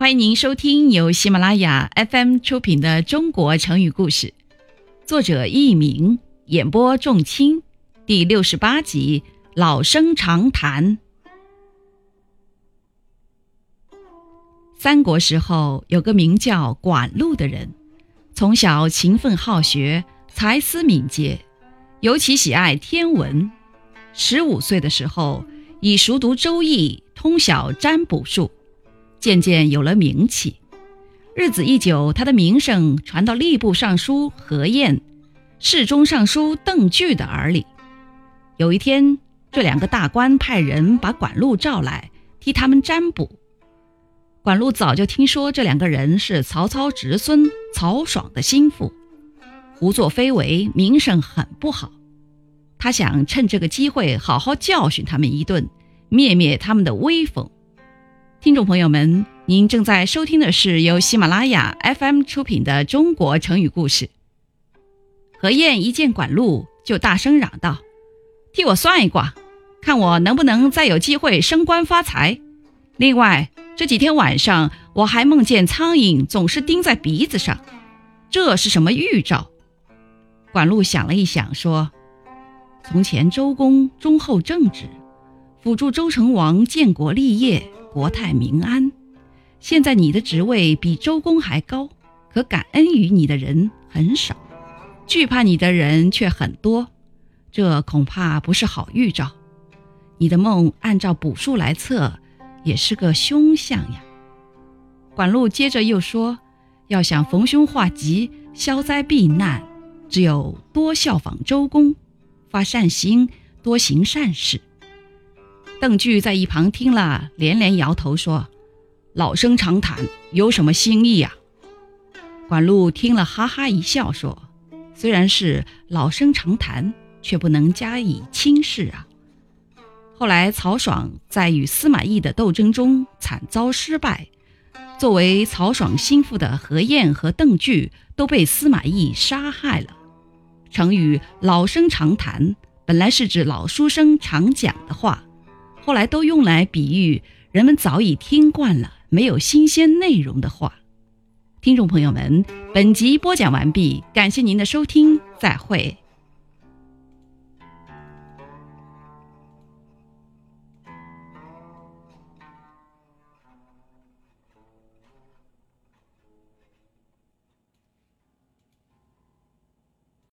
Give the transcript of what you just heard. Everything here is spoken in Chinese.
欢迎您收听由喜马拉雅 FM 出品的《中国成语故事》，作者佚名，演播仲卿，第六十八集《老生常谈》。三国时候，有个名叫管路的人，从小勤奋好学，才思敏捷，尤其喜爱天文。十五岁的时候，已熟读《周易》，通晓占卜术。渐渐有了名气，日子一久，他的名声传到吏部尚书何晏、侍中尚书邓巨的耳里。有一天，这两个大官派人把管路召来，替他们占卜。管路早就听说这两个人是曹操侄孙曹爽的心腹，胡作非为，名声很不好。他想趁这个机会好好教训他们一顿，灭灭他们的威风。听众朋友们，您正在收听的是由喜马拉雅 FM 出品的《中国成语故事》。何晏一见管路，就大声嚷道：“替我算一卦，看我能不能再有机会升官发财。另外，这几天晚上我还梦见苍蝇总是叮在鼻子上，这是什么预兆？”管路想了一想，说：“从前周公忠厚正直，辅助周成王建国立业。”国泰民安。现在你的职位比周公还高，可感恩于你的人很少，惧怕你的人却很多，这恐怕不是好预兆。你的梦按照卜数来测，也是个凶相呀。管路接着又说：“要想逢凶化吉、消灾避难，只有多效仿周公，发善心，多行善事。”邓巨在一旁听了，连连摇头说：“老生常谈，有什么新意啊？”管路听了，哈哈一笑说：“虽然是老生常谈，却不能加以轻视啊。”后来曹爽在与司马懿的斗争中惨遭失败，作为曹爽心腹的何晏和邓巨都被司马懿杀害了。成语“老生常谈”本来是指老书生常讲的话。后来都用来比喻人们早已听惯了、没有新鲜内容的话。听众朋友们，本集播讲完毕，感谢您的收听，再会。